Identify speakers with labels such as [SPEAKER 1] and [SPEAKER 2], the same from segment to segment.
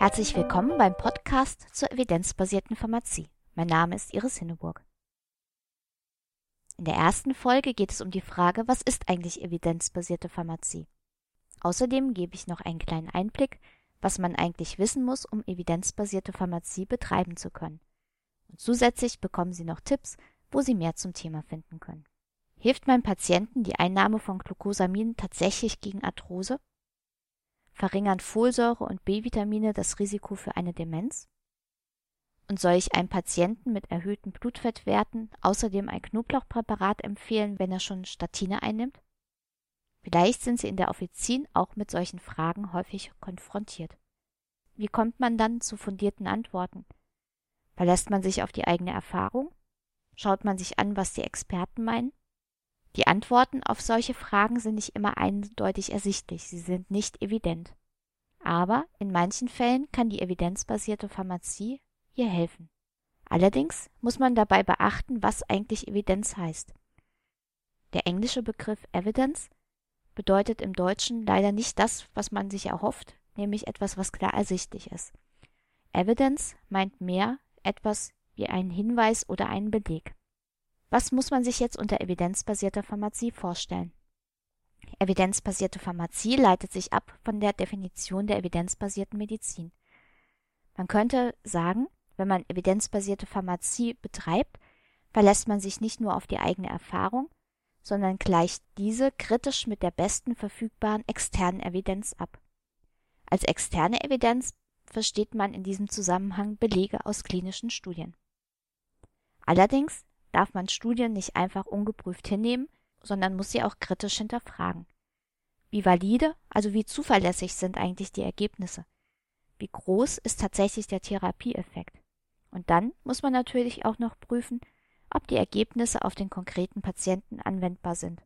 [SPEAKER 1] Herzlich willkommen beim Podcast zur evidenzbasierten Pharmazie. Mein Name ist Iris Hinneburg. In der ersten Folge geht es um die Frage, was ist eigentlich evidenzbasierte Pharmazie? Außerdem gebe ich noch einen kleinen Einblick, was man eigentlich wissen muss, um evidenzbasierte Pharmazie betreiben zu können. Und zusätzlich bekommen Sie noch Tipps, wo Sie mehr zum Thema finden können. Hilft meinem Patienten die Einnahme von Glucosamin tatsächlich gegen Arthrose? Verringern Folsäure und B-Vitamine das Risiko für eine Demenz? Und soll ich einem Patienten mit erhöhten Blutfettwerten außerdem ein Knoblauchpräparat empfehlen, wenn er schon Statine einnimmt? Vielleicht sind Sie in der Offizin auch mit solchen Fragen häufig konfrontiert. Wie kommt man dann zu fundierten Antworten? Verlässt man sich auf die eigene Erfahrung? Schaut man sich an, was die Experten meinen? Die Antworten auf solche Fragen sind nicht immer eindeutig ersichtlich, sie sind nicht evident. Aber in manchen Fällen kann die evidenzbasierte Pharmazie hier helfen. Allerdings muss man dabei beachten, was eigentlich Evidenz heißt. Der englische Begriff Evidence bedeutet im Deutschen leider nicht das, was man sich erhofft, nämlich etwas, was klar ersichtlich ist. Evidence meint mehr etwas wie einen Hinweis oder einen Beleg. Was muss man sich jetzt unter evidenzbasierter Pharmazie vorstellen? Evidenzbasierte Pharmazie leitet sich ab von der Definition der evidenzbasierten Medizin. Man könnte sagen, wenn man evidenzbasierte Pharmazie betreibt, verlässt man sich nicht nur auf die eigene Erfahrung, sondern gleicht diese kritisch mit der besten verfügbaren externen Evidenz ab. Als externe Evidenz versteht man in diesem Zusammenhang Belege aus klinischen Studien. Allerdings darf man Studien nicht einfach ungeprüft hinnehmen, sondern muss sie auch kritisch hinterfragen. Wie valide, also wie zuverlässig sind eigentlich die Ergebnisse? Wie groß ist tatsächlich der Therapieeffekt? Und dann muss man natürlich auch noch prüfen, ob die Ergebnisse auf den konkreten Patienten anwendbar sind.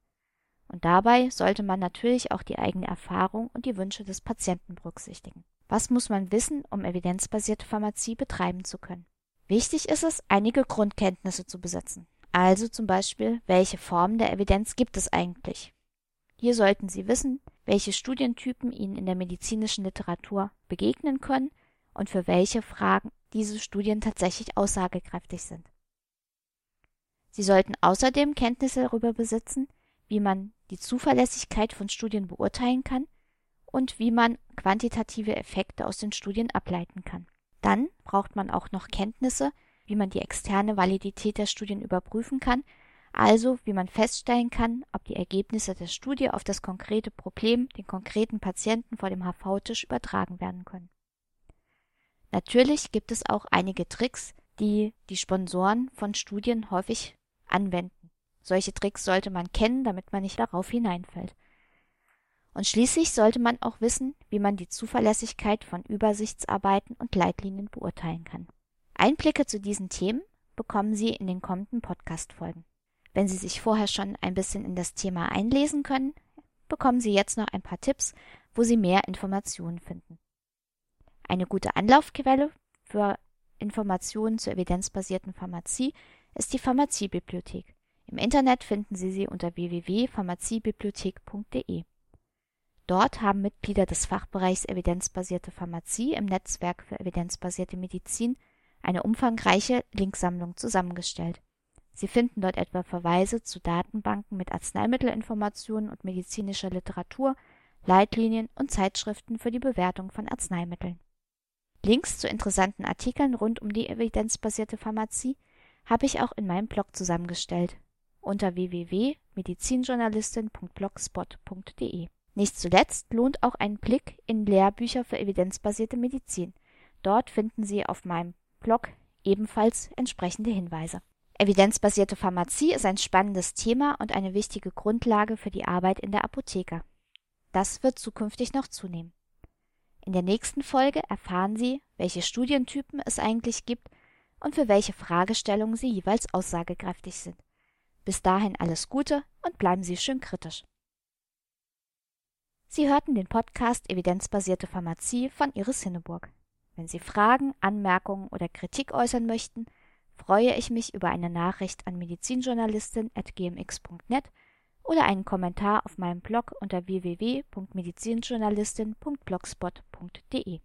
[SPEAKER 1] Und dabei sollte man natürlich auch die eigene Erfahrung und die Wünsche des Patienten berücksichtigen. Was muss man wissen, um evidenzbasierte Pharmazie betreiben zu können? Wichtig ist es, einige Grundkenntnisse zu besitzen. Also zum Beispiel, welche Formen der Evidenz gibt es eigentlich? Hier sollten Sie wissen, welche Studientypen Ihnen in der medizinischen Literatur begegnen können und für welche Fragen diese Studien tatsächlich aussagekräftig sind. Sie sollten außerdem Kenntnisse darüber besitzen, wie man die Zuverlässigkeit von Studien beurteilen kann und wie man quantitative Effekte aus den Studien ableiten kann. Dann braucht man auch noch Kenntnisse, wie man die externe Validität der Studien überprüfen kann, also wie man feststellen kann, ob die Ergebnisse der Studie auf das konkrete Problem, den konkreten Patienten vor dem HV-Tisch übertragen werden können. Natürlich gibt es auch einige Tricks, die die Sponsoren von Studien häufig anwenden. Solche Tricks sollte man kennen, damit man nicht darauf hineinfällt. Und schließlich sollte man auch wissen, wie man die Zuverlässigkeit von Übersichtsarbeiten und Leitlinien beurteilen kann. Einblicke zu diesen Themen bekommen Sie in den kommenden Podcast-Folgen. Wenn Sie sich vorher schon ein bisschen in das Thema einlesen können, bekommen Sie jetzt noch ein paar Tipps, wo Sie mehr Informationen finden. Eine gute Anlaufquelle für Informationen zur evidenzbasierten Pharmazie ist die Pharmaziebibliothek. Im Internet finden Sie sie unter www.pharmaziebibliothek.de. Dort haben Mitglieder des Fachbereichs Evidenzbasierte Pharmazie im Netzwerk für evidenzbasierte Medizin eine umfangreiche Linksammlung zusammengestellt. Sie finden dort etwa Verweise zu Datenbanken mit Arzneimittelinformationen und medizinischer Literatur, Leitlinien und Zeitschriften für die Bewertung von Arzneimitteln. Links zu interessanten Artikeln rund um die evidenzbasierte Pharmazie habe ich auch in meinem Blog zusammengestellt unter www.medizinjournalistin.blogspot.de. Nicht zuletzt lohnt auch ein Blick in Lehrbücher für evidenzbasierte Medizin. Dort finden Sie auf meinem Blog ebenfalls entsprechende Hinweise. Evidenzbasierte Pharmazie ist ein spannendes Thema und eine wichtige Grundlage für die Arbeit in der Apotheke. Das wird zukünftig noch zunehmen. In der nächsten Folge erfahren Sie, welche Studientypen es eigentlich gibt und für welche Fragestellungen sie jeweils aussagekräftig sind. Bis dahin alles Gute und bleiben Sie schön kritisch. Sie hörten den Podcast Evidenzbasierte Pharmazie von Iris Hinneburg. Wenn Sie Fragen, Anmerkungen oder Kritik äußern möchten, freue ich mich über eine Nachricht an medizinjournalistin.gmx.net oder einen Kommentar auf meinem Blog unter www.medizinjournalistin.blogspot.de.